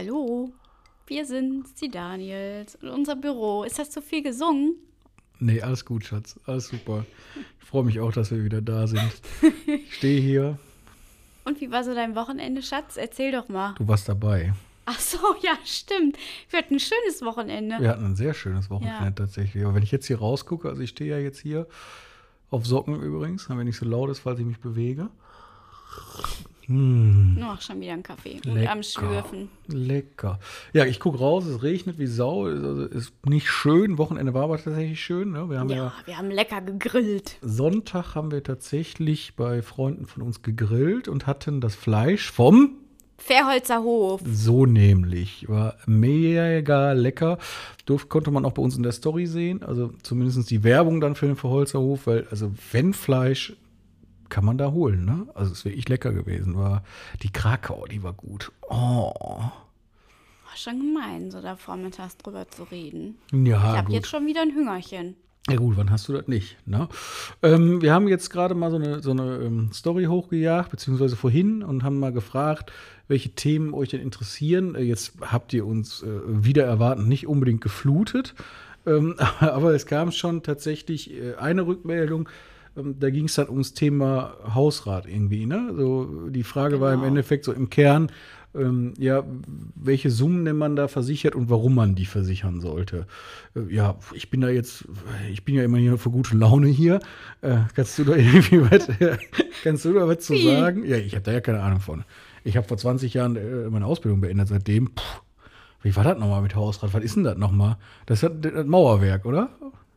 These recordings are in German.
Hallo, wir sind die Daniels und unser Büro. Ist das zu viel gesungen? Nee, alles gut, Schatz. Alles super. Ich freue mich auch, dass wir wieder da sind. Ich stehe hier. Und wie war so dein Wochenende, Schatz? Erzähl doch mal. Du warst dabei. Ach so, ja, stimmt. Wir hatten ein schönes Wochenende. Wir hatten ein sehr schönes Wochenende Ja. tatsächlich. Aber wenn ich jetzt hier rausgucke, also ich stehe ja jetzt hier auf Socken übrigens, damit nicht so laut ist, falls ich mich bewege. Noch schon wieder ein Kaffee und Lecker. am Schlürfen. Lecker. Ja, ich gucke raus, es regnet wie Sau. Ist, also, ist nicht schön. Wochenende war aber tatsächlich schön. Ne? Wir haben ja, Ja, wir haben lecker gegrillt. Sonntag haben wir tatsächlich bei Freunden von uns gegrillt und hatten das Fleisch vom Fairholzer Hof. So nämlich. War mega lecker. Durf, konnte man auch bei uns in der Story sehen. Also zumindest die Werbung dann für den Verholzerhof, weil, also wenn Fleisch, kann man da holen, ne? Also es ist wirklich lecker gewesen. War die Krakau, die war gut. Oh. War schon gemein, so da vormittags drüber zu reden. Ja, ich habe jetzt schon wieder ein Hüngerchen. Ja gut, wann hast du das nicht? Ne? Ähm, wir haben jetzt gerade mal so eine, so eine ähm, Story hochgejagt, beziehungsweise vorhin und haben mal gefragt, welche Themen euch denn interessieren. Äh, jetzt habt ihr uns äh, wieder erwartend nicht unbedingt geflutet, ähm, aber es kam schon tatsächlich äh, eine Rückmeldung. Ähm, Da ging es dann ums Thema Hausrat irgendwie. Ne? So, die Frage war im Genau. Endeffekt so im Kern, ähm, ja, welche Summen denn man da versichert und warum man die versichern sollte. Äh, ja, ich bin da jetzt, ich bin ja immer hier für gute Laune hier. Äh, kannst du da irgendwie was, kannst du da was zu sagen? Ja, ich habe da ja keine Ahnung von. Ich habe vor 20 Jahren äh, meine Ausbildung beendet. Seitdem, puh, wie war das nochmal mit Hausrat? Was ist denn das nochmal? Das ist das Mauerwerk, oder?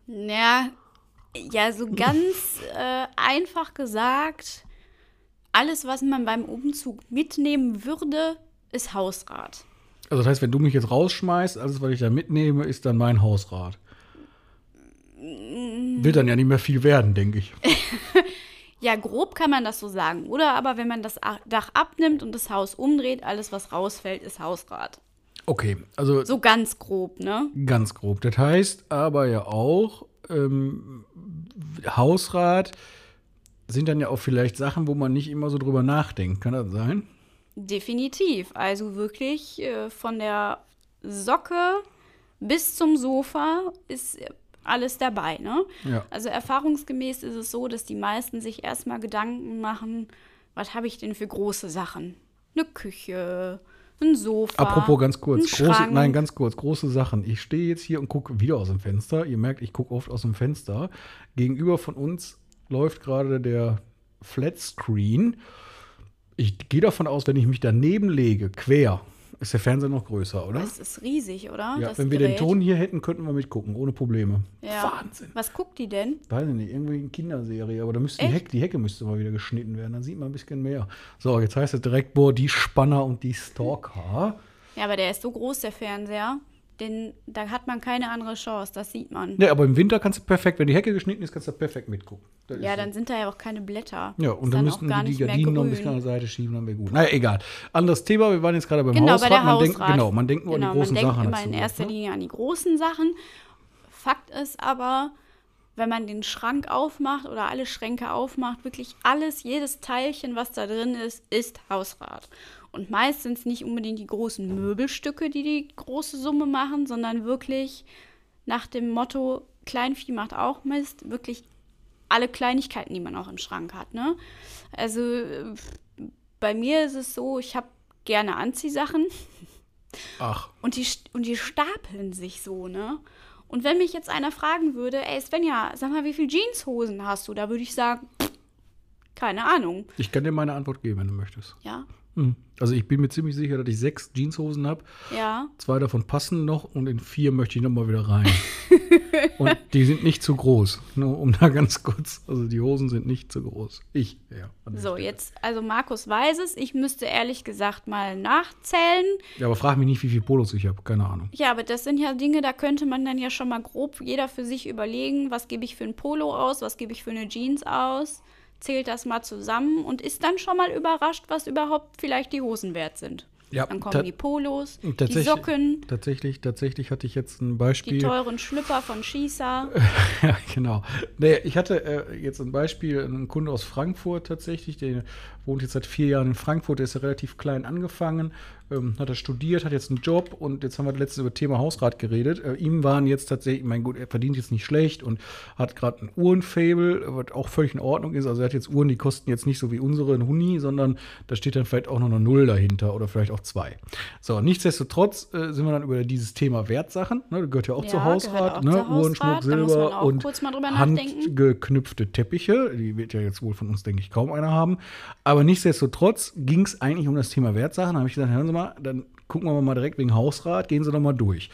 Ja, ja, so ganz äh, einfach gesagt, alles, was man beim Umzug mitnehmen würde, ist Hausrat. Also das heißt, wenn du mich jetzt rausschmeißt, alles, was ich da mitnehme, ist dann mein Hausrat. Wird dann ja nicht mehr viel werden, denke ich. Ja, grob kann man das so sagen. Oder aber wenn man das Dach abnimmt und das Haus umdreht, alles, was rausfällt, ist Hausrat. Okay, also So ganz grob, ne? ganz grob. Das heißt aber ja auch, ähm, Hausrat sind dann ja auch vielleicht Sachen, wo man nicht immer so drüber nachdenkt. Kann das sein? Definitiv. Also wirklich äh, von der Socke bis zum Sofa ist alles dabei, ne? Ja. Also erfahrungsgemäß ist es so, dass die meisten sich erstmal Gedanken machen, was habe ich denn für große Sachen? Eine Küche, ein Sofa. Apropos ganz kurz, große, nein, ganz kurz, große Sachen. Ich stehe jetzt hier und gucke wieder aus dem Fenster. Ihr merkt, ich gucke oft aus dem Fenster. Gegenüber von uns läuft gerade der Flatscreen. Ich gehe davon aus, wenn ich mich daneben lege, quer, ist der Fernseher noch größer, oder? Das ist riesig, oder? Ja, das wenn wir den Gerät. Ton hier hätten, könnten wir mitgucken, ohne Probleme. Ja. Wahnsinn. Was guckt die denn? Weiß ich nicht, irgendwie eine Kinderserie, aber da müsste die? Hecke, die Hecke müsste mal wieder geschnitten werden, dann sieht man ein bisschen mehr. So, jetzt heißt es direkt, boah, die Spanner und die Stalker. Ja, aber der ist so groß, der Fernseher. Den, da hat man keine andere Chance, das sieht man. Ja, aber im Winter kannst du perfekt, wenn die Hecke geschnitten ist, kannst du perfekt mitgucken. Das Ja, dann sind da ja auch keine Blätter. so. Ja, und dann auch müssten die mehr Gardinen noch ein bisschen an der Seite schieben, dann wäre gut. Naja, egal. Anderes Thema, wir waren jetzt gerade beim Genau, Hausrat. bei der man Hausrat. denkt, genau, man denkt nur genau, an die großen man denkt Sachen. immer in erster ne? Linie an die großen Sachen. Fakt ist aber, wenn man den Schrank aufmacht oder alle Schränke aufmacht, wirklich alles, jedes Teilchen, was da drin ist, ist Hausrat. Und meist sind es nicht unbedingt die großen Möbelstücke, die die große Summe machen, sondern wirklich nach dem Motto, Kleinvieh macht auch Mist, wirklich alle Kleinigkeiten, die man auch im Schrank hat. Ne? Also bei mir ist es so, ich habe gerne Anziehsachen Ach, und die, und die stapeln sich so, ne? Und wenn mich jetzt einer fragen würde, ey Svenja, sag mal, wie viele Jeanshosen hast du? Da würde ich sagen, pff, keine Ahnung. ich kann dir meine Antwort geben, wenn du möchtest. Ja. Also ich bin mir ziemlich sicher, dass ich sechs Jeanshosen habe. ja. Zwei davon passen noch und in vier möchte ich noch mal wieder rein. und die sind nicht zu groß. Nur um da ganz kurz, also die Hosen sind nicht zu groß. Ich, ja. So, Stelle. jetzt, also Markus weiß es. Ich müsste ehrlich gesagt mal nachzählen. Ja, aber frag mich nicht, wie viele Polos ich habe. Keine Ahnung. Ja, aber das sind ja Dinge, da könnte man dann ja schon mal grob jeder für sich überlegen, was gebe ich für ein Polo aus, was gebe ich für eine Jeans aus, zählt das mal zusammen und ist dann schon mal überrascht, was überhaupt vielleicht die Hosen wert sind. Ja, Dann kommen die Polos, die Socken, Tatsächlich, tatsächlich hatte ich jetzt ein die Beispiel. teuren Schlüpper von Schießer. Ja, genau. Nee, ich hatte äh, jetzt ein Beispiel, einen Kunde aus Frankfurt tatsächlich, der wohnt jetzt seit vier Jahren in Frankfurt, der ist ja relativ klein angefangen, ähm, hat er studiert, hat jetzt einen Job und jetzt haben wir letztens über Thema Hausrat geredet. Äh, ihm waren jetzt tatsächlich, mein gut, er verdient jetzt nicht schlecht und hat gerade ein Uhrenfable, was auch völlig in Ordnung ist. Also er hat jetzt Uhren, die kosten jetzt nicht so wie unsere ein Huni, sondern da steht dann vielleicht auch noch eine Null dahinter oder vielleicht auch zwei. So, nichtsdestotrotz äh, sind wir dann über dieses Thema Wertsachen, ne, das gehört ja auch Ja, zu Hausrat, auch ne? zu Uhren, Schmuck, Hausrat, Silber und kurz mal drüber nachdenken. handgeknüpfte Teppiche. Die wird ja jetzt wohl von uns, denke ich, kaum einer haben. Aber nichtsdestotrotz ging es eigentlich um das Thema Wertsachen. Da habe ich gesagt, hören Sie mal, dann gucken wir mal direkt wegen Hausrat, gehen Sie doch mal durch.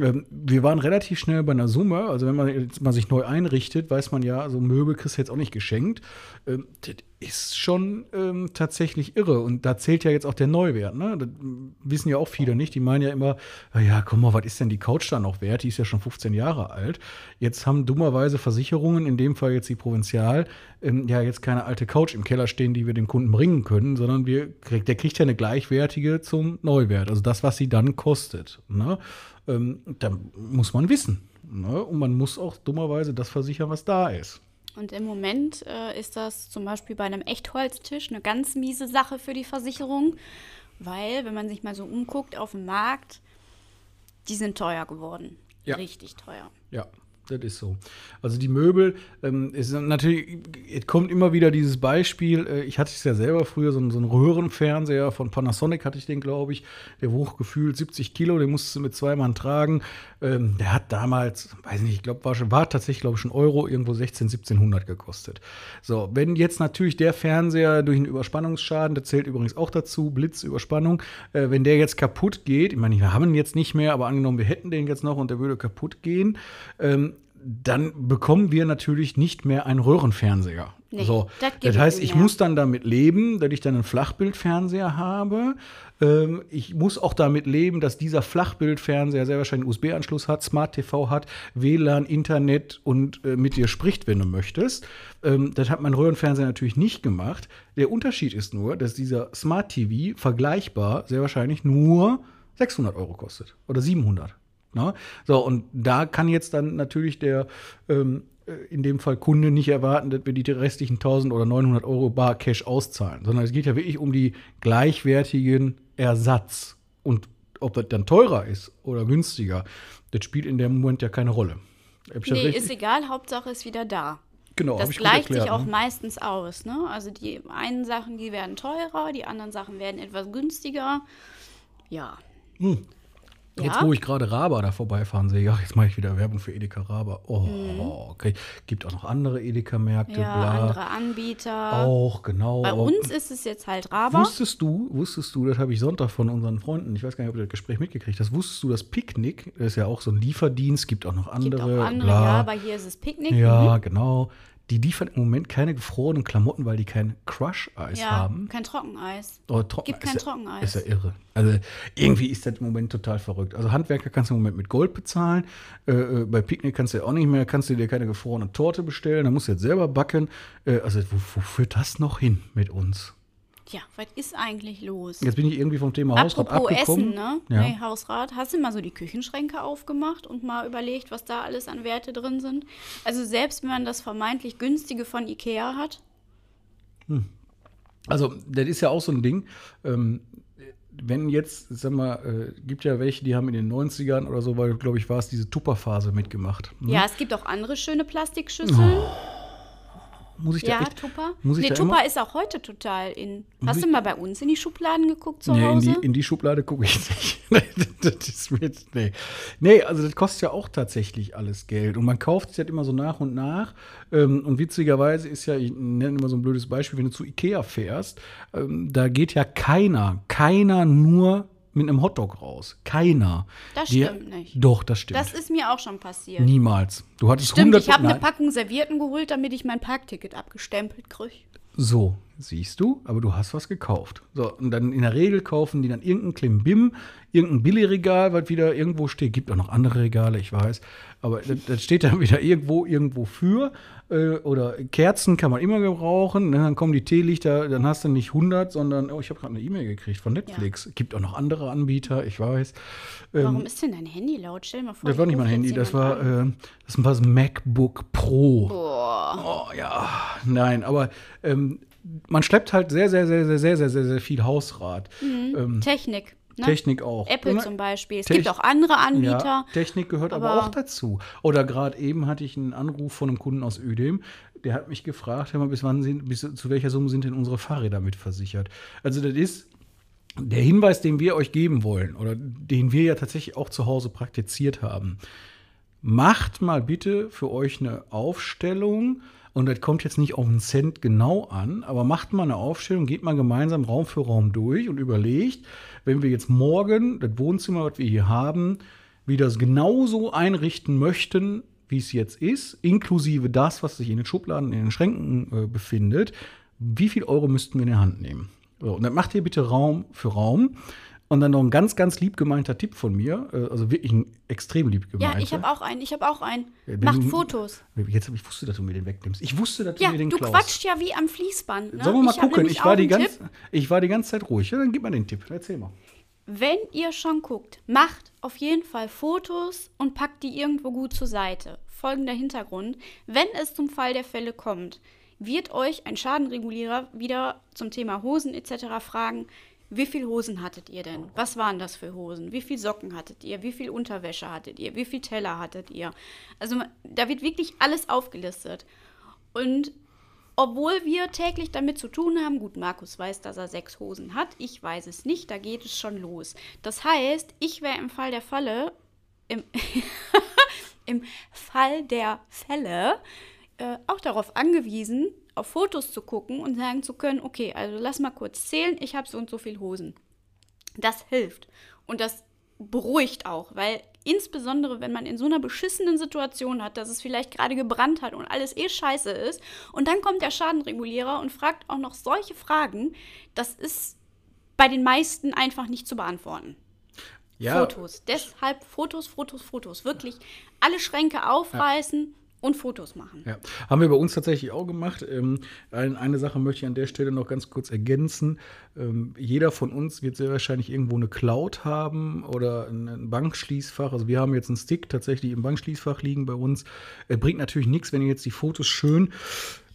Ähm, wir waren relativ schnell bei einer Summe. Also wenn man jetzt mal sich neu einrichtet, weiß man ja, so Möbel kriegst du jetzt auch nicht geschenkt. Ähm, ist schon ähm, tatsächlich irre. Und da zählt ja jetzt auch der Neuwert. Ne? Das wissen ja auch viele nicht. Die meinen ja immer, "Na ja, komm mal, was ist denn die Couch da noch wert? Die ist ja schon 15 Jahre alt. Jetzt haben dummerweise Versicherungen, in dem Fall jetzt die Provinzial, ähm, ja jetzt keine alte Couch im Keller stehen, die wir dem Kunden bringen können, sondern wir, der kriegt ja eine gleichwertige zum Neuwert. Also das, was sie dann kostet. Ne? Ähm, da muss man wissen. Ne? Und man muss auch dummerweise das versichern, was da ist. Und im Moment äh, ist das zum Beispiel bei einem Echtholztisch eine ganz miese Sache für die Versicherung, weil, wenn man sich mal so umguckt auf dem Markt, die sind teuer geworden. Ja. Richtig teuer. Ja, das ist so. Also die Möbel, ähm, ist natürlich, es kommt immer wieder dieses Beispiel, äh, ich hatte es ja selber früher, so, einen- so einen Röhrenfernseher von Panasonic hatte ich den, glaube ich, der wog gefühlt 70 Kilo, den musste mit zwei Mann tragen. Ähm, der hat damals, weiß nicht, ich glaube, war, war tatsächlich, glaube ich, ein Euro, irgendwo 16, 1700 gekostet. So, wenn jetzt natürlich der Fernseher durch einen Überspannungsschaden, der zählt übrigens auch dazu, Blitzüberspannung, äh, wenn der jetzt kaputt geht, ich meine, wir haben ihn jetzt nicht mehr, aber angenommen, wir hätten den jetzt noch und der würde kaputt gehen, ähm, dann bekommen wir natürlich nicht mehr einen Röhrenfernseher. Nee, so, das das heißt, ich mehr. muss dann damit leben, dass ich dann einen Flachbildfernseher habe. Ähm, ich muss auch damit leben, dass dieser Flachbildfernseher sehr wahrscheinlich einen USB-Anschluss hat, Smart TV hat, WLAN, Internet und äh, mit dir spricht, wenn du möchtest. Ähm, das hat mein Röhrenfernseher natürlich nicht gemacht. Der Unterschied ist nur, dass dieser Smart TV vergleichbar sehr wahrscheinlich nur 600 Euro kostet oder 700. Ne? So, und da kann jetzt dann natürlich der, ähm, äh, in dem Fall Kunde nicht erwarten, dass wir die restlichen 1000 oder 900 Euro bar Cash auszahlen, sondern es geht ja wirklich um die gleichwertigen Ersatz. Und ob das dann teurer ist oder günstiger, das spielt in dem Moment ja keine Rolle. Hab Nee, ist egal, Hauptsache ist wieder da. Genau, Das gleicht sich erklärt, auch ne? meistens aus. Ne? Also die einen Sachen, die werden teurer, die anderen Sachen werden etwas günstiger. Ja. Jetzt, Ja. wo ich gerade Raba da vorbeifahren sehe, ja, jetzt mache ich wieder Werbung für Edeka Raba. Oh, Mhm. okay. Gibt auch noch andere Edeka-Märkte, Ja, bla. andere Anbieter. Auch, genau. Bei uns ist es jetzt halt Raba. Wusstest du, wusstest du, das habe ich Sonntag von unseren Freunden, ich weiß gar nicht, ob du das Gespräch mitgekriegt hast, wusstest du, dass Picknick, das ist ja auch so ein Lieferdienst, gibt auch noch Gibt andere, auch andere, bla. ja, aber hier ist es Picknick. Ja, Mhm. genau. Die liefern im Moment keine gefrorenen Klamotten, weil die kein Crush-Eis ja haben. kein Trockeneis. Oh, Trocken- Gibt kein ja, Trockeneis. Ist ja irre. Also irgendwie ist das im Moment total verrückt. Also Handwerker kannst du im Moment mit Gold bezahlen. Äh, äh, bei Picknick kannst du ja auch nicht mehr, kannst du dir keine gefrorene Torte bestellen. Da musst du jetzt selber backen. Äh, also wo, wo führt das noch hin mit uns? Ja, was ist eigentlich los? Jetzt bin ich irgendwie vom Thema Hausrat Apropos abgekommen. Essen, ne? Ja. Nee, Hausrat. Hast du mal so die Küchenschränke aufgemacht und mal überlegt, was da alles an Werte drin sind? Also selbst wenn man das vermeintlich günstige von Ikea hat. Also, das ist ja auch so ein Ding. Ähm, wenn jetzt, sag mal, äh, gibt ja welche, die haben in den 90ern oder so, weil, glaube ich, war es diese Tupperphase mitgemacht. ne? Ja, es gibt auch andere schöne Plastikschüsseln. Muss ich da ja, echt, Tupper. muss ich nee, da Tupper ist auch heute total in. Hast du mal bei uns in die Schubladen geguckt zu Nee, in Hause? die, in die Schublade gucke ich nicht. Nee, das ist mit, nee. nee, also das kostet ja auch tatsächlich alles Geld. Und man kauft es halt immer so nach und nach. Ähm, und witzigerweise ist ja, ich nenne immer so ein blödes Beispiel, wenn du zu Ikea fährst, ähm, da geht ja keiner, keiner nur mit einem Hotdog raus. Keiner. Das Die- stimmt nicht. Doch, das stimmt. das ist mir auch schon passiert. Niemals. Du hattest Stimmt, 100 ich habe eine. Packung Servietten geholt, damit ich mein Parkticket abgestempelt kriege. So, siehst du, aber du hast was gekauft. So, und dann in der Regel kaufen die dann irgendein Klimbim, irgendein Billigregal, was wieder irgendwo steht. Gibt auch noch andere Regale, ich weiß. Aber das, das steht dann wieder irgendwo, irgendwo für. Äh, oder Kerzen kann man immer gebrauchen. Ne? Dann kommen die Teelichter, dann hast du nicht 100, sondern, oh, ich habe gerade eine E-Mail gekriegt von Netflix. Gibt auch noch andere Anbieter, ich weiß. Warum Ähm, ist denn dein Handy laut? Stell mal vor. das war nicht mein Handy, das war, äh, das war das MacBook Pro. Boah. Oh ja, nein, aber ähm, man schleppt halt sehr, sehr, sehr, sehr, sehr, sehr, sehr, sehr viel Hausrat. Ähm, Technik. Ne? Technik auch. Apple Ja, zum Beispiel. Es Tech- gibt auch andere Anbieter. Ja, Technik gehört aber, aber- auch dazu. Oder gerade eben hatte ich einen Anruf von einem Kunden aus Ödem, der hat mich gefragt, hör mal, bis wann sind, bis zu welcher Summe sind denn unsere Fahrräder mit versichert? Also das ist der Hinweis, den wir euch geben wollen oder den wir ja tatsächlich auch zu Hause praktiziert haben. Macht mal bitte für euch eine Aufstellung. Und das kommt jetzt nicht auf einen Cent genau an, aber macht mal eine Aufstellung, geht mal gemeinsam Raum für Raum durch und überlegt, wenn wir jetzt morgen das Wohnzimmer, was wir hier haben, wieder genauso einrichten möchten, wie es jetzt ist, inklusive das, was sich in den Schubladen, in den Schränken äh, befindet, wie viel Euro müssten wir in die Hand nehmen? So, und dann macht ihr bitte Raum für Raum. Und dann noch ein ganz, ganz lieb gemeinter Tipp von mir, äh, also wirklich ein extrem lieb gemeinter. Ja, ich habe auch einen. Ich habe auch einen. Ja, Macht wenn- Fotos. Jetzt ich wusste, dass du mir den wegnimmst. Ich wusste, dass Ja, du mir den du klaust. quatscht ja wie am Fließband. Ne? Sollen wir mal Ich gucken? Ich war, die ganz, Tipp. ich war die ganze Zeit ruhig. Ja, dann gib mal den Tipp. Erzähl mal. Wenn ihr schon guckt, macht auf jeden Fall Fotos und packt die irgendwo gut zur Seite. Folgender Hintergrund. Wenn es zum Fall der Fälle kommt, wird euch ein Schadenregulierer wieder zum Thema Hosen etc. fragen, wie viel Hosen hattet ihr denn? Was waren das für Hosen? Wie viel Socken hattet ihr? Wie viel Unterwäsche hattet ihr? Wie viel Teller hattet ihr? Also da wird wirklich alles aufgelistet. Und obwohl wir täglich damit zu tun haben, gut, Markus weiß, dass er sechs Hosen hat, ich weiß es nicht, da geht es schon los. Das heißt, ich wäre im Fall der Falle, im, im Fall der Fälle, äh, auch darauf angewiesen, auf Fotos zu gucken und sagen zu können, okay, also lass mal kurz zählen, ich habe so und so viel Hosen. Das hilft. Und das beruhigt auch, weil insbesondere, wenn man in so einer beschissenen Situation hat, dass es vielleicht gerade gebrannt hat und alles eh scheiße ist, und dann kommt der Schadenregulierer und fragt auch noch solche Fragen, das ist bei den meisten einfach nicht zu beantworten. Fotos. Deshalb Fotos, Fotos, Fotos. Wirklich alle Schränke aufreißen und Fotos machen. Ja, haben wir bei uns tatsächlich auch gemacht. Ähm, ein, eine Sache möchte ich an der Stelle noch ganz kurz ergänzen. Ähm, jeder von uns wird sehr wahrscheinlich irgendwo eine Cloud haben oder ein, Bankschließfach. Also wir haben jetzt einen Stick tatsächlich im Bankschließfach liegen bei uns. Äh, bringt natürlich nichts, wenn ihr jetzt die Fotos schön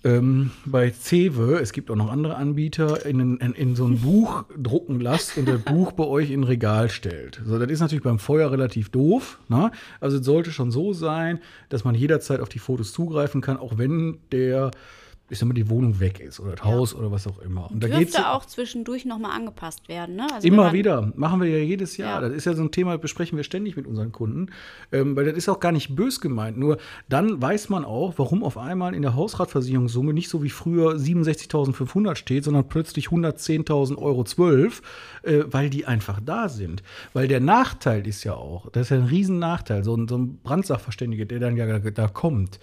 ähm, bei Cewe, es gibt auch noch andere Anbieter, in, in, in so ein Buch drucken lasst und das Buch bei euch in ein Regal stellt. So, das ist natürlich beim Feuer relativ doof. Ne? Also es sollte schon so sein, dass man jederzeit auf die Fotos zugreifen kann, auch wenn der, ich sag mal, die Wohnung weg ist oder das Haus oder was auch immer. Und da geht's auch zwischendurch nochmal angepasst werden. Ne? Also Immer wieder. Machen wir ja jedes Jahr. Ja. Das ist ja so ein Thema, das besprechen wir ständig mit unseren Kunden. Ähm, weil das ist auch gar nicht bös gemeint. Nur dann weiß man auch, warum auf einmal in der Hausratversicherungssumme nicht so wie früher 67.500 steht, sondern plötzlich 110.000 Euro 12, äh, weil die einfach da sind. Weil der Nachteil ist ja auch, das ist ja ein Riesennachteil, so ein, so ein Brandsachverständiger, der dann ja da kommt,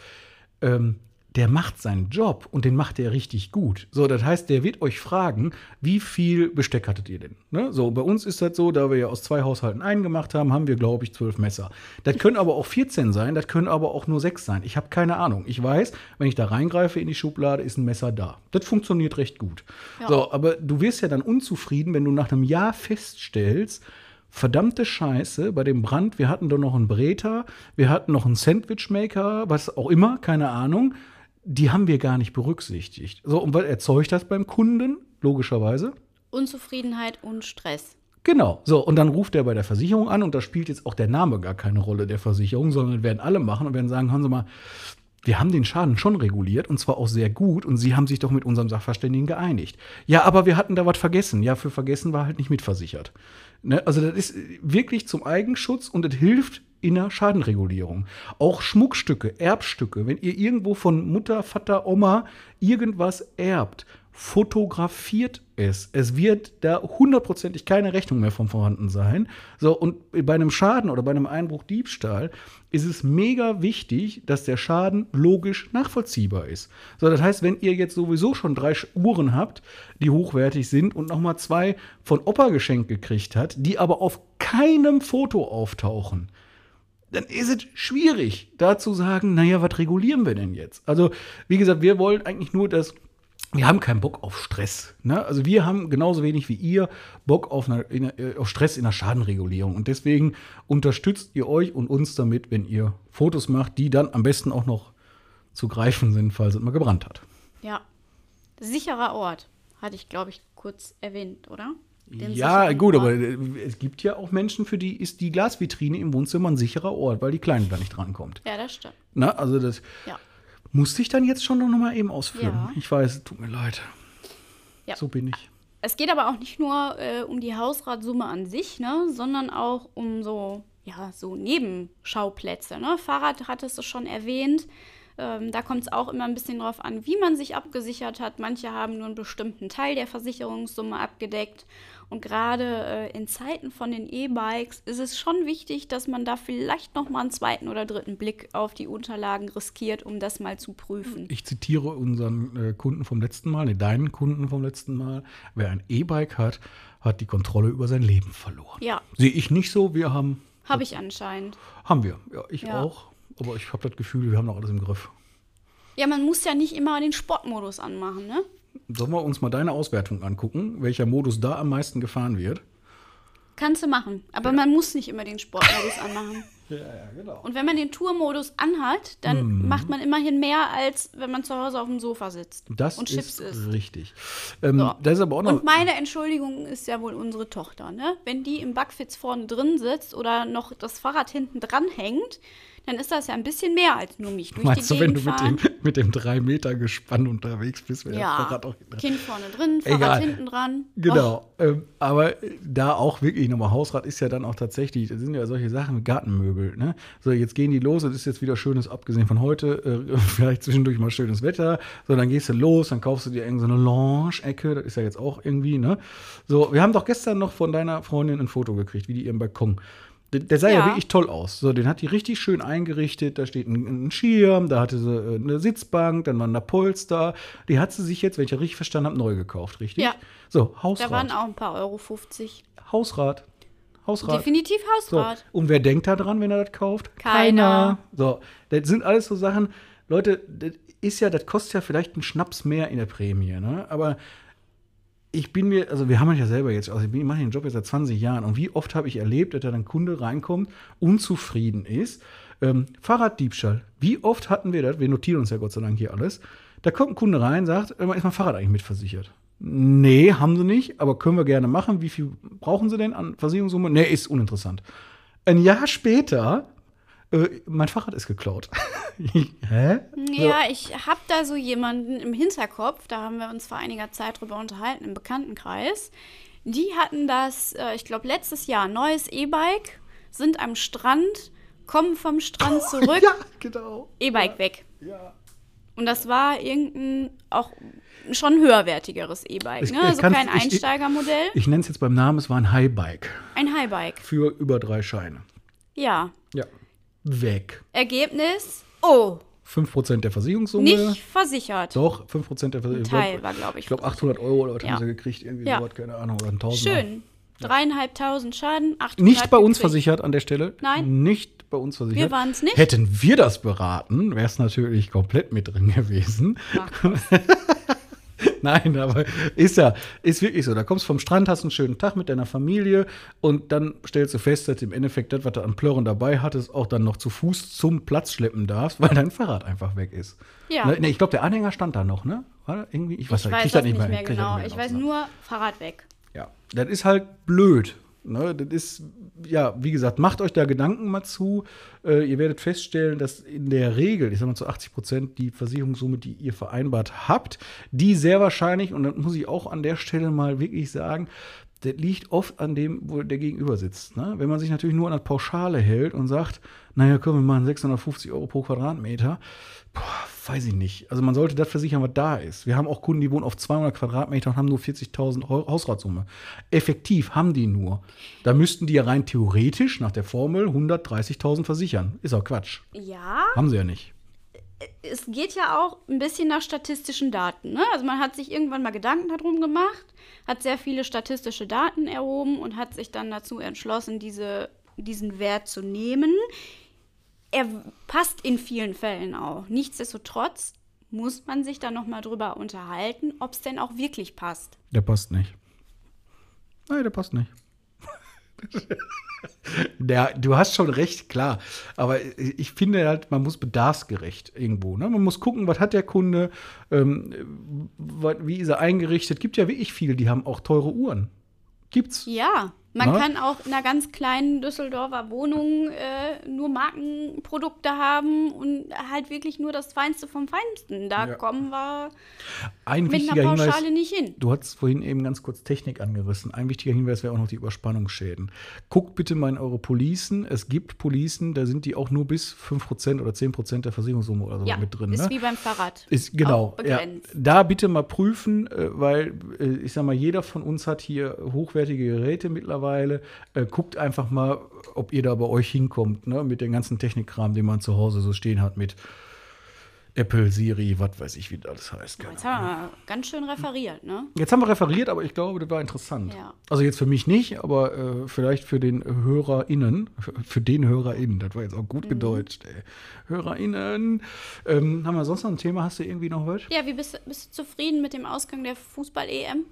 ähm, der macht seinen Job und den macht er richtig gut. So, das heißt, der wird euch fragen, wie viel Besteck hattet ihr denn? Ne? So, bei uns ist das so, da wir ja aus zwei Haushalten einen gemacht haben, haben wir, glaube ich, zwölf Messer. Das können aber auch 14 sein, das können aber auch nur sechs sein. Ich habe keine Ahnung. Ich weiß, wenn ich da reingreife in die Schublade, ist ein Messer da. Das funktioniert recht gut. Ja. So, aber du wirst ja dann unzufrieden, wenn du nach einem Jahr feststellst, verdammte Scheiße, bei dem Brand, wir hatten doch noch einen Breter, wir hatten noch einen Sandwichmaker, was auch immer, keine Ahnung. Die haben wir gar nicht berücksichtigt. So, und was erzeugt das beim Kunden? Logischerweise. Unzufriedenheit und Stress. Genau. So, und dann ruft er bei der Versicherung an und da spielt jetzt auch der Name gar keine Rolle der Versicherung, sondern werden alle machen und werden sagen, hören Sie mal, wir haben den Schaden schon reguliert und zwar auch sehr gut und Sie haben sich doch mit unserem Sachverständigen geeinigt. Ja, aber wir hatten da was vergessen. Ja, für vergessen war halt nicht mitversichert. Ne? Also das ist wirklich zum Eigenschutz und es hilft in der Schadenregulierung. Auch Schmuckstücke, Erbstücke, wenn ihr irgendwo von Mutter, Vater, Oma irgendwas erbt, fotografiert es. Es wird da hundertprozentig keine Rechnung mehr von vorhanden sein. So, und bei einem Schaden oder bei einem Einbruch Diebstahl ist es mega wichtig, dass der Schaden logisch nachvollziehbar ist. So, das heißt, wenn ihr jetzt sowieso schon drei Uhren habt, die hochwertig sind und nochmal zwei von Opa geschenkt gekriegt hat, die aber auf keinem Foto auftauchen, dann ist es schwierig, da zu sagen, naja, was regulieren wir denn jetzt? Also, wie gesagt, wir wollen eigentlich nur, dass wir haben keinen Bock auf Stress. Ne? Also wir haben genauso wenig wie ihr Bock auf, eine, in, äh, auf Stress in der Schadenregulierung. Und deswegen unterstützt ihr euch und uns damit, wenn ihr Fotos macht, die dann am besten auch noch zu greifen sind, falls es mal gebrannt hat. Ja. Sicherer Ort. Hatte ich, glaube ich, kurz erwähnt, oder? den Ja, gut, Ort. aber äh, es gibt ja auch Menschen, für die ist die Glasvitrine im Wohnzimmer ein sicherer Ort, weil die Kleine da nicht drankommt. Ja, das stimmt. Na, also das Ja. Musste ich dann jetzt schon noch mal eben ausführen. Ja. Ich weiß, tut mir leid. Ja. So bin ich. Es geht aber auch nicht nur äh, um die Hausratsumme an sich, ne, sondern auch um so, ja, so Nebenschauplätze. Ne? Fahrrad hattest du schon erwähnt. Ähm, da kommt es auch immer ein bisschen drauf an, wie man sich abgesichert hat. Manche haben nur einen bestimmten Teil der Versicherungssumme abgedeckt. Und gerade äh, in Zeiten von den E-Bikes ist es schon wichtig, dass man da vielleicht noch mal einen zweiten oder dritten Blick auf die Unterlagen riskiert, um das mal zu prüfen. Ich zitiere unseren äh, Kunden vom letzten Mal, nee, deinen Kunden vom letzten Mal. Wer ein E-Bike hat, hat die Kontrolle über sein Leben verloren. Ja, Sehe ich nicht so. Wir haben, habe ich anscheinend. haben wir. Ja, ich Ja. auch. Aber ich habe das Gefühl, wir haben noch alles im Griff. Ja, man muss ja nicht immer den Sportmodus anmachen, ne? Sollen wir uns mal deine Auswertung angucken, welcher Modus da am meisten gefahren wird? Kannst du machen. Aber man muss nicht immer den Sportmodus anmachen. Ja, ja, genau. Und wenn man den Tourmodus anhat, dann Mhm. macht man immerhin mehr, als wenn man zu Hause auf dem Sofa sitzt Das und Chips ist isst. richtig. Ähm, So. Das ist aber auch noch. Und meine Entschuldigung ist ja wohl unsere Tochter, ne? Wenn die im Backfitz vorne drin sitzt oder noch das Fahrrad hinten dran hängt, dann ist das ja ein bisschen mehr als nur mich durch Meinst die du, wenn Gegend du mit dem, mit dem 3-Meter-Gespann unterwegs bist, wäre ja, das Fahrrad auch hinten? Kind vorne drin, Fahrrad Egal. hinten dran. Genau. Ähm, aber da auch wirklich nochmal Hausrat ist ja dann auch tatsächlich, das sind ja solche Sachen mit Gartenmöbel. Ne? So, jetzt gehen die los, es ist jetzt wieder schönes, abgesehen von heute, äh, vielleicht zwischendurch mal schönes Wetter. So, dann gehst du los, dann kaufst du dir irgendeine so eine Lounge-Ecke, das ist ja jetzt auch irgendwie, ne? So, wir haben doch gestern noch von deiner Freundin ein Foto gekriegt, wie die ihren Balkon. Der, der sah ja. Ja. wirklich toll aus. So, den hat die richtig schön eingerichtet. Da steht ein, ein Schirm, da hatte sie äh, eine Sitzbank, dann waren da Polster. Die hat sie sich jetzt, wenn ich ja richtig verstanden habe, neu gekauft, richtig? Ja. So, Da Hausrat. waren auch ein paar Euro 50. Hausrat. Hausrat. Definitiv So. Hausrat. Und wer denkt da dran, wenn er das kauft? Keiner. So, das sind alles so Sachen, Leute, das ist ja, das kostet ja vielleicht einen Schnaps mehr in der Prämie, ne? Aber ich bin mir, also wir haben ja selber jetzt, also ich bin- ich mache den Job jetzt seit 20 Jahren und wie oft habe ich erlebt, dass da ein Kunde reinkommt, unzufrieden ist. Ähm, Fahrraddiebstahl. Wie oft hatten wir das? Wir notieren uns ja Gott sei Dank hier alles. Da kommt ein Kunde rein, sagt, "Äh, ist mein Fahrrad eigentlich mitversichert? Nee, haben sie nicht, aber können wir gerne machen. Wie viel brauchen sie denn an Versicherungssumme? Nee, ist uninteressant. Ein Jahr später, äh, mein Fahrrad ist geklaut. Hä? Ja, ich habe da so jemanden im Hinterkopf, da haben wir uns vor einiger Zeit drüber unterhalten, im Bekanntenkreis. Die hatten das, äh, ich glaube, letztes Jahr, neues E-Bike, sind am Strand, kommen vom Strand zurück, Ja, genau. E-Bike weg. Ja. Und das war irgendein auch schon höherwertiges E-Bike, ne? ich Also kein ich- ich- Einsteigermodell, Ich nenne es jetzt beim Namen, es war ein Highbike ein Highbike. für über drei Scheine. Ja. Ja. Weg. Ergebnis, oh, 5% der Versicherungssumme. nicht versichert. Doch, 5% der Ein Versicherungssumme. Teil war, glaube ich. Ich glaube 800 Euro oder was Ja. haben sie gekriegt, irgendwie Ja. sowas, keine Ahnung, oder ein Tausend. Schön. Dreieinhalbtausend Schaden, 800 Nicht bei uns gekriegt. versichert an der Stelle. Nein. Nicht bei uns versichert. Wir waren's nicht. Hätten wir das beraten, wäre es natürlich komplett mit drin gewesen. Ach, Nein, aber ist ja, ist wirklich so. Da kommst du vom Strand, hast einen schönen Tag mit deiner Familie und dann stellst du fest, dass im Endeffekt das, was du an Plörren dabei hattest, auch dann noch zu Fuß zum Platz schleppen darfst, weil dein Fahrrad einfach weg ist. Ja. Ne, ich glaube, der Anhänger stand da noch, ne? War irgendwie? Ich weiß, Ich weiß das nicht mehr, das genau. Ich mehr weiß ne? nur, Fahrrad weg. Ja, das ist halt blöd. Ne? Das ist, ja, wie gesagt, macht euch da Gedanken mal zu. Äh, ihr werdet feststellen, dass in der Regel, ich sag mal zu 80 Prozent, die Versicherungssumme, die ihr vereinbart habt, die sehr wahrscheinlich, und das muss ich auch an der Stelle mal wirklich sagen, das liegt oft an dem, wo der Gegenüber sitzt. Ne? Wenn man sich natürlich nur an das Pauschale hält und sagt, naja, komm, wir machen 650 Euro pro Quadratmeter, boah, weiß ich nicht. Also man sollte das versichern, was da ist. Wir haben auch Kunden, die wohnen auf 200 Quadratmeter und haben nur 40.000 Heu- Hausratsumme. Effektiv haben die nur. Da müssten die ja rein theoretisch nach der Formel 130.000 versichern. Ist auch Quatsch. Ja, Haben sie ja nicht. Es geht ja auch ein bisschen nach statistischen Daten. Ne? Also man hat sich irgendwann mal Gedanken darum gemacht, hat sehr viele statistische Daten erhoben und hat sich dann dazu entschlossen, diese, diesen Wert zu nehmen. Er passt in vielen Fällen auch. Nichtsdestotrotz muss man sich da noch mal drüber unterhalten, ob es denn auch wirklich passt. Der passt nicht. Nein, der passt nicht. Der, du hast schon recht, klar. Aber ich finde halt, man muss bedarfsgerecht irgendwo. Ne? Man muss gucken, was hat der Kunde, ähm, wie ist er eingerichtet. Gibt ja wirklich viele, die haben auch teure Uhren. Gibt's. Ja, man Na? kann auch in einer ganz kleinen Düsseldorfer Wohnung äh, nur Markenprodukte haben und halt wirklich nur das Feinste vom Feinsten. Da Ja. kommen wir Ein mit einer Hinweis. Pauschale nicht hin. Du hast vorhin eben ganz kurz Technik angerissen. Ein wichtiger Hinweis wäre auch noch die Überspannungsschäden. Guckt bitte mal in eure Policen. Es gibt Policen, da sind die auch nur bis 5% oder 10% der Versicherungssumme oder so Ja, mit drin. ist ne? wie beim Fahrrad. Ist genau. Ja, da bitte mal prüfen, äh, weil äh, ich sag mal, jeder von uns hat hier hochwertige Geräte mittlerweile. Äh, guckt einfach mal, ob ihr da bei euch hinkommt, ne? mit dem ganzen Technikkram, den man zu Hause so stehen hat, mit Apple, Siri, was weiß ich, wie das heißt. Keine Jetzt haben wir ganz schön referiert, ne? Jetzt haben wir referiert, aber ich glaube, das war interessant. Ja. Also jetzt für mich nicht, aber äh, vielleicht für den HörerInnen, für, den HörerInnen, das war jetzt auch Mhm. gut gedeutscht, ey. HörerInnen. Ähm, haben wir sonst noch ein Thema? Hast du irgendwie noch was? Ja, wie bist, du- bist du zufrieden mit dem Ausgang der Fußball-EM?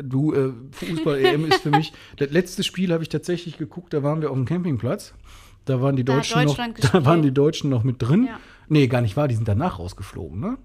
Du, äh, Fußball-EM ist für mich, das letzte Spiel habe ich tatsächlich geguckt, da waren wir auf dem Campingplatz. Da waren die Da Deutschen noch, da waren die Deutschen noch mit drin. Ja. Nee, gar nicht wahr, die sind danach rausgeflogen, ne?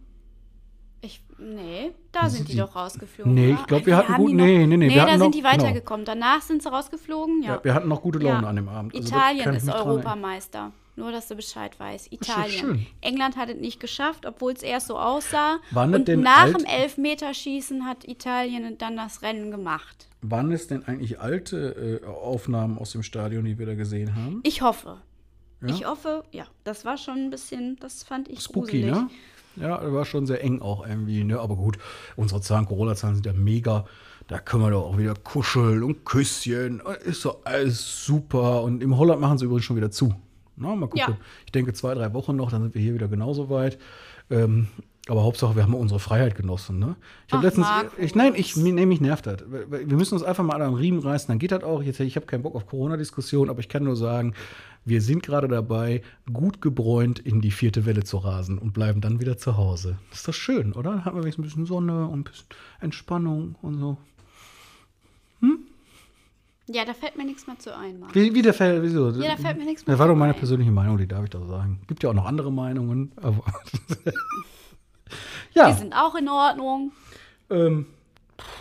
Ich, nee, da sind die die- doch rausgeflogen. Nee, oder? ich glaub, wir hatten gut- nee, nee, nee, Nee, wir da sind noch- die weitergekommen. Danach sind sie rausgeflogen, ja. Ja, wir hatten noch gute Laune Ja. an dem Abend. Also Italien ist. Europameister. Nur, dass du Bescheid weißt. Italien. England hat es nicht geschafft, obwohl es erst so aussah. Das Und nach alt- dem Elfmeterschießen hat Italien dann das Rennen gemacht. Waren es denn eigentlich alte äh, Aufnahmen aus dem Stadion, die wir da gesehen haben? Ich hoffe. Ja? Ich hoffe, ja. Das war schon ein bisschen, das fand ich Spooky, gruselig. ne? Ja, war schon sehr eng auch irgendwie, ne? Aber gut, unsere Zahlen, Corona-Zahlen sind ja mega. Da können wir doch auch wieder kuscheln und Küsschen. Ist doch alles super. Und im Holland machen sie übrigens schon wieder zu. Na, mal gucken. Ja. Ich denke, zwei, drei Wochen noch, dann sind wir hier wieder genauso weit. Ähm, aber Hauptsache, wir haben unsere Freiheit genossen. Ne? Ich habe letztens, ich, nein, ich, nee, mich nervt das. Wir müssen uns einfach mal an den Riemen reißen, dann geht das auch. Jetzt, ich habe keinen Bock auf Corona-Diskussion, aber ich kann nur sagen, wir sind gerade dabei, gut gebräunt in die vierte Welle zu rasen und bleiben dann wieder zu Hause. Das ist doch schön, oder? Dann haben wir wenigstens ein bisschen Sonne und ein bisschen Entspannung und so. Ja, da fällt mir nichts mehr zu ein, Mann. Wie, wie der Fall, wieso? Ja, da fällt mir nichts mehr Das war doch zu meine ein. persönliche Meinung, die darf ich doch sagen. Gibt ja auch noch andere Meinungen, aber. ja. Die sind auch in Ordnung. Ähm,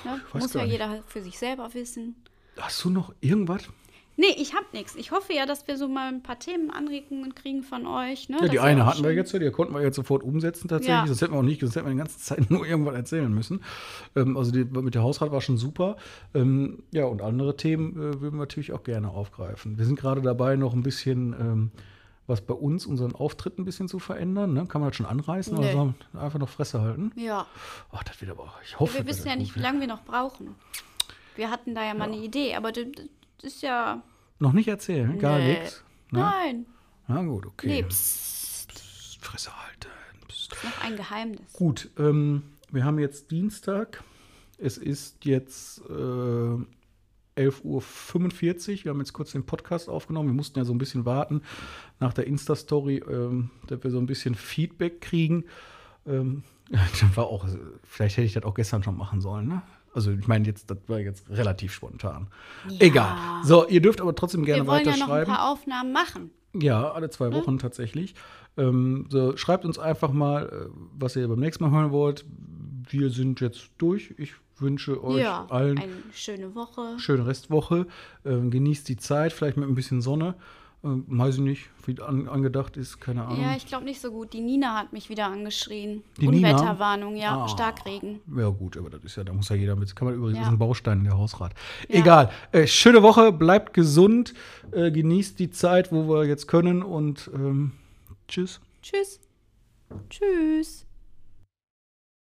Ne? Muss ja nicht. jeder für sich selber wissen. hast du noch irgendwas? Nee, ich hab nichts. Ich hoffe ja, dass wir so mal ein paar Themenanregungen kriegen von euch. Ne? Ja, die eine hatten wir jetzt, ja, die konnten wir jetzt sofort umsetzen tatsächlich. Ja. Das hätten wir auch nicht, das hätten wir die ganze Zeit nur irgendwas erzählen müssen. Ähm, also die, mit der Hausrat war schon super. Ähm, ja, und andere Themen äh, würden wir natürlich auch gerne aufgreifen. Wir sind gerade dabei, noch ein bisschen ähm, was bei uns, unseren Auftritt ein bisschen zu verändern. Ne? Kann man das schon anreißen Nee. oder so? einfach noch Fresse halten? Ja. Ach, das wird aber auch. Ich hoffe, Wir wissen ja nicht, wie lange wir noch brauchen. Wir hatten da ja mal eine Idee, aber ist ja. Noch nicht erzählen, gar Nee. nichts. Ne? Nein. Na gut, okay. Nee, psst. Psst, Fresse halten. Psst. Noch ein Geheimnis. Gut, ähm, wir haben jetzt Dienstag. Es ist jetzt äh, 11.45 Uhr. Wir haben jetzt kurz den Podcast aufgenommen. Wir mussten ja so ein bisschen warten nach der Insta-Story, ähm, dass wir so ein bisschen Feedback kriegen. Ähm, das war auch, vielleicht hätte ich das auch gestern schon machen sollen, ne? Also ich meine, jetzt, das war jetzt relativ spontan. Egal. So, ihr dürft aber trotzdem gerne Wir wollen ja noch ein weiterschreiben. paar Aufnahmen machen. Ja, alle zwei Wochen tatsächlich. Ähm, so, schreibt uns einfach mal, äh, was ihr beim nächsten Mal hören wollt. Wir sind jetzt durch. Ich wünsche euch ja, allen eine schöne Woche. schöne Restwoche. Ähm, genießt die Zeit, vielleicht mit ein bisschen Sonne. Ähm, weiß ich nicht, wie an, angedacht ist, keine Ahnung. Ja, ich glaube nicht so gut. Die Nina hat mich wieder angeschrien. Die Nina? Unwetterwarnung, ja. Ah. Starkregen. Ja, gut, aber das ist ja, da muss ja jeder mit. Kann man übrigens, Ja. das ist ein Baustein in der Hausrat. Ja. Egal. Äh, schöne Woche, bleibt gesund, äh, genießt die Zeit, wo wir jetzt können und ähm, tschüss. Tschüss. Tschüss.